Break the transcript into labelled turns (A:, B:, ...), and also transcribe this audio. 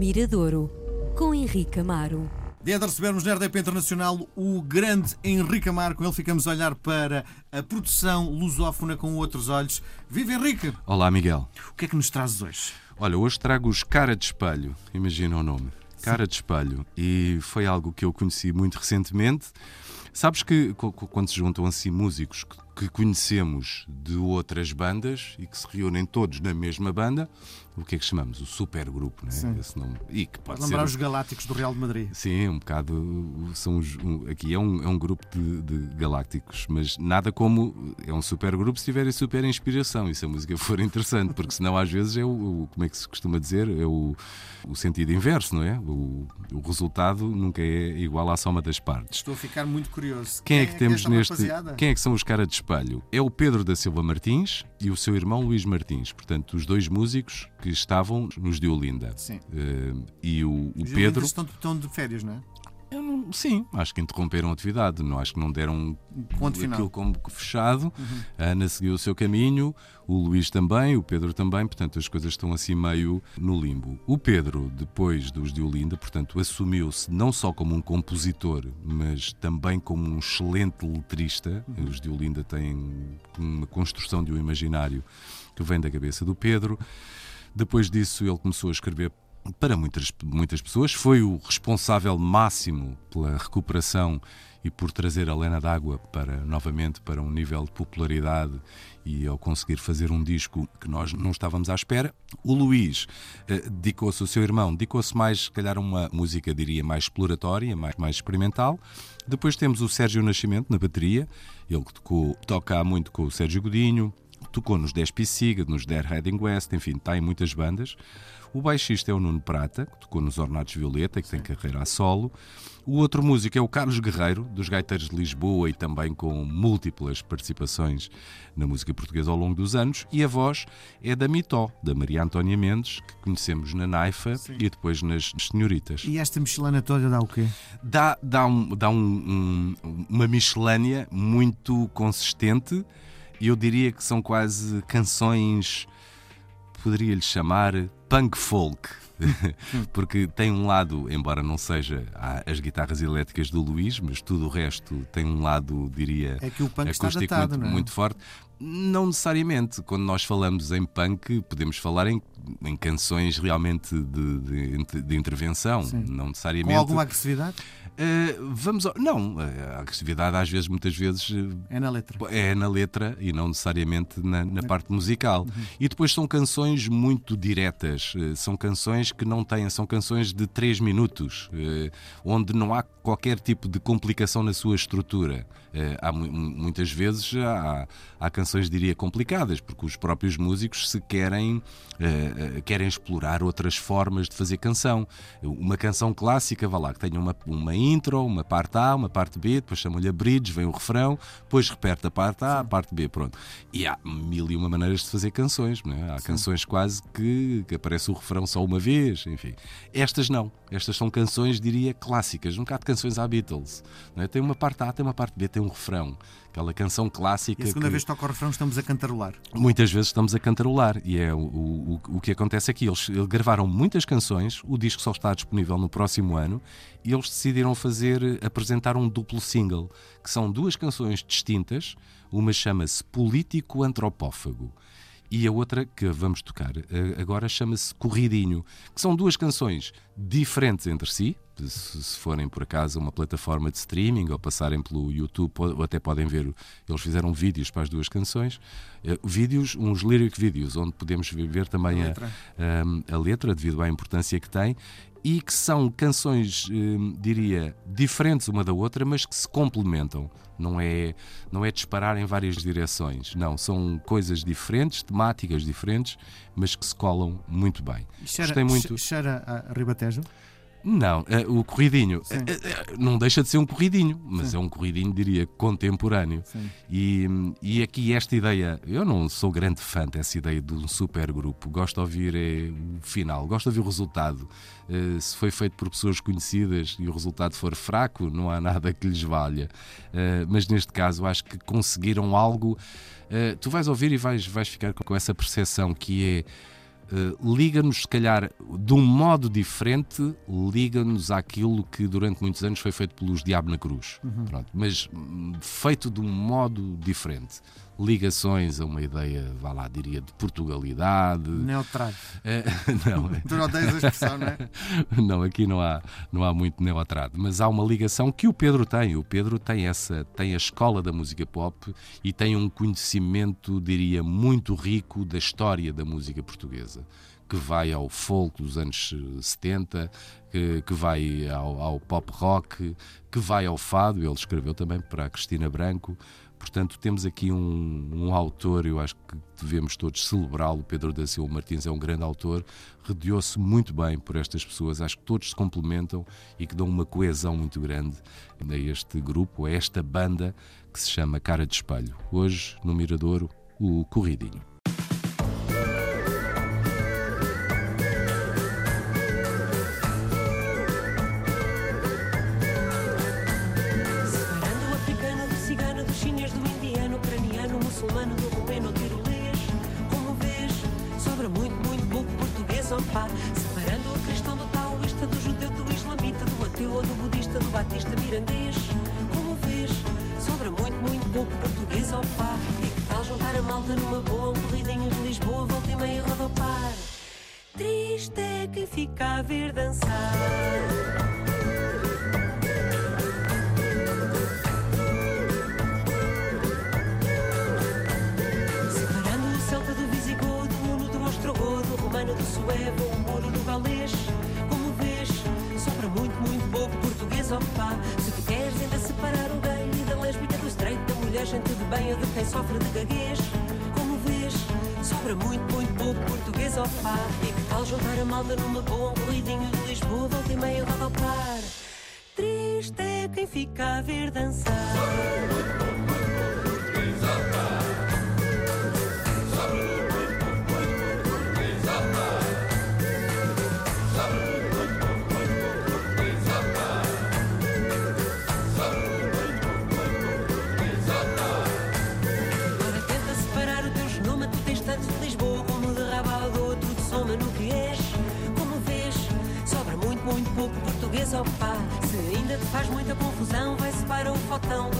A: Miradouro, com Henrique Amaro.
B: Dia de recebermos na RDP Internacional o grande Henrique Amaro. Com ele ficamos a olhar para a produção lusófona com outros olhos. Viva Henrique!
C: Olá, Miguel.
B: O que é que nos trazes hoje?
C: Olha, hoje trago os Cara de Espelho. Imagina o nome. Cara de Espelho. E foi algo que eu conheci muito recentemente. Sabes que quando se juntam assim músicos que conhecemos de outras bandas e que se reúnem todos na mesma banda, o que é que chamamos? O supergrupo, não é?
B: Esse nome. E que pode, lembrar ser... os Galácticos do Real de Madrid.
C: Sim, um bocado. São os, um, aqui é um, é um grupo de, de, galácticos, mas nada como. É um supergrupo se tiverem super inspiração e se a música for interessante, porque senão às vezes é o. como é que se costuma dizer? É o, o sentido inverso, não é? O, o resultado nunca é igual à soma das partes.
B: Estou a ficar muito curioso.
C: Quem, é quem é que é temos neste. Rapaziada? Quem é que são os caras de espelho? É o Pedro da Silva Martins e o seu irmão Luís Martins. Portanto, os dois músicos que estavam nos de Olinda.
B: Sim.
C: Uh, e o, o Pedro.
B: Estão, estão de férias, não é?
C: Não, sim, acho que interromperam a atividade. Não, acho que não deram Ponto aquilo final. como fechado. Uhum. A Ana seguiu o seu caminho, o Luís também, o Pedro também, portanto as coisas estão assim meio no limbo. O Pedro, depois dos de Olinda, portanto, assumiu-se não só como um compositor, mas também como um excelente letrista. Uhum. Os de Olinda têm uma construção de um imaginário que vem da cabeça do Pedro. Depois disso, ele começou a escrever para muitas, muitas pessoas. Foi o responsável máximo pela recuperação e por trazer a Lena d'Água para novamente para um nível de popularidade e ao conseguir fazer um disco que nós não estávamos à espera. O Luís eh, dedicou-se, o seu irmão, dedicou-se mais, se calhar, a uma música, diria, mais exploratória, mais, mais experimental. Depois temos o Sérgio Nascimento na bateria, ele que tocou, toca muito com o Sérgio Godinho, tocou nos 10 Pisiga, nos Der Heading West, enfim, está em muitas bandas. O baixista é o Nuno Prata, que tocou nos Ornatos Violeta, que Sim. tem carreira a solo. O outro músico é o Carlos Guerreiro, dos Gaiteiros de Lisboa e também com múltiplas participações na música portuguesa ao longo dos anos. E a voz é da Mitó, da Maria Antónia Mendes, que conhecemos na Naifa Sim. e depois nas Senhoritas.
B: E esta miscelânea toda dá o quê?
C: Dá, dá, um, dá um, um, uma miscelânea muito consistente eu diria que são quase canções, poderia-lhe chamar punk folk. porque tem um lado, embora não seja as guitarras elétricas do Luís, mas tudo o resto tem um lado, diria,
B: é que o punk
C: acústico
B: está datado,
C: muito,
B: é?
C: muito forte. Não necessariamente. Quando nós falamos em punk, podemos falar em, em canções realmente de, de, de intervenção, Sim. não necessariamente.
B: Com alguma agressividade?
C: Uh, vamos ao... Não, a agressividade às vezes, muitas vezes.
B: É na letra.
C: É na letra e não necessariamente na, na parte musical. Uhum. E depois são canções muito diretas. São canções que não têm, são canções de 3 minutos, onde não há qualquer tipo de complicação na sua estrutura. há muitas vezes há, há canções, diria, complicadas, porque os próprios músicos se querem, querem explorar outras formas de fazer canção. Uma canção clássica, vá lá, que tenha uma, uma intro, uma parte A, uma parte B, depois chamam-lhe a bridge, vem o refrão, depois repete a parte A, a parte B, pronto. E há mil e uma maneiras de fazer canções, não é? Há Sim. canções quase que, que aparece o refrão só uma vez, enfim. Estas não. Estas são canções, diria, clássicas, um bocado de canções à Beatles. Não é? Tem uma parte A, tem uma parte B, tem um refrão. Aquela canção clássica.
B: E a segunda
C: que...
B: vez que toca o refrão estamos a cantarolar.
C: Muitas vezes estamos a cantarolar. E é o, o, o que acontece aqui. Eles, eles gravaram muitas canções, o disco só está disponível no próximo ano, e eles decidiram fazer, apresentar um duplo single, que são duas canções distintas. Uma chama-se Político Antropófago e a outra que vamos tocar eh, agora chama-se Corridinho, que são duas canções diferentes entre si. Se forem por acaso uma plataforma de streaming ou passarem pelo YouTube, ou até podem ver, eles fizeram vídeos para as duas canções, eh, vídeos, uns lyric vídeos, onde podemos ver também a letra. A, a, a letra, devido à importância que tem, e que são canções, hum, diria, diferentes uma da outra, mas que se complementam. Não é, não é disparar em várias direções. Não, são coisas diferentes, temáticas diferentes, mas que se colam muito bem.
B: Cheira, muito. Cheira a Ribatejo?
C: Não, uh, o corridinho uh, uh, não deixa de ser um corridinho, mas Sim. é um corridinho, diria, contemporâneo. E, e aqui esta ideia, eu não sou grande fã dessa ideia de um supergrupo, gosto de ouvir é, o final, gosto de ouvir o resultado. se foi feito por pessoas conhecidas e o resultado for fraco, não há nada que lhes valha. mas neste caso, acho que conseguiram algo. tu vais ouvir e vais, vais ficar com essa percepção que é uh, liga-nos, se calhar, de um modo diferente, liga-nos àquilo que durante muitos anos foi feito pelos Diabo na Cruz. Uhum. Pronto, mas hum, feito de um modo diferente ligações a uma ideia, vá lá, diria, de Portugalidade.
B: Neotrado.
C: É, não, é.
B: tu não tens a expressão, não é?
C: Não, aqui não há, não há muito neotrado, mas há uma ligação que o Pedro tem. O Pedro tem essa, tem a escola da música pop e tem um conhecimento, diria, muito rico da história da música portuguesa que vai ao folk dos anos 70, que, que vai ao, ao, pop rock, que vai ao fado. Ele escreveu também para a Cristina Branco. Portanto, temos aqui um, um autor, eu acho que devemos todos celebrá-lo. Pedro da Silva Martins é um grande autor, rodeou-se muito bem por estas pessoas, acho que todos se complementam e que dão uma coesão muito grande a este grupo, a esta banda que se chama Cara de Espelho. Hoje, no Miradouro, o Corridinho.
D: Batista mirandês Como vês, sobra muito, muito pouco português ao pá E que tal juntar a malta numa boa corridinho de Lisboa, volta e meia rodopar. Triste é quem fica a ver dançar opá. Se tu queres ainda separar o gay da lésbica do straight, da mulher, gente de bem ou de quem sofre de gaguez. Como vês, sobra muito, muito pouco português, opá. E que tal juntar a malta numa boa, um corridinho de Lisboa, volta e meia roda ao par. Triste é quem fica a ver dançar. Para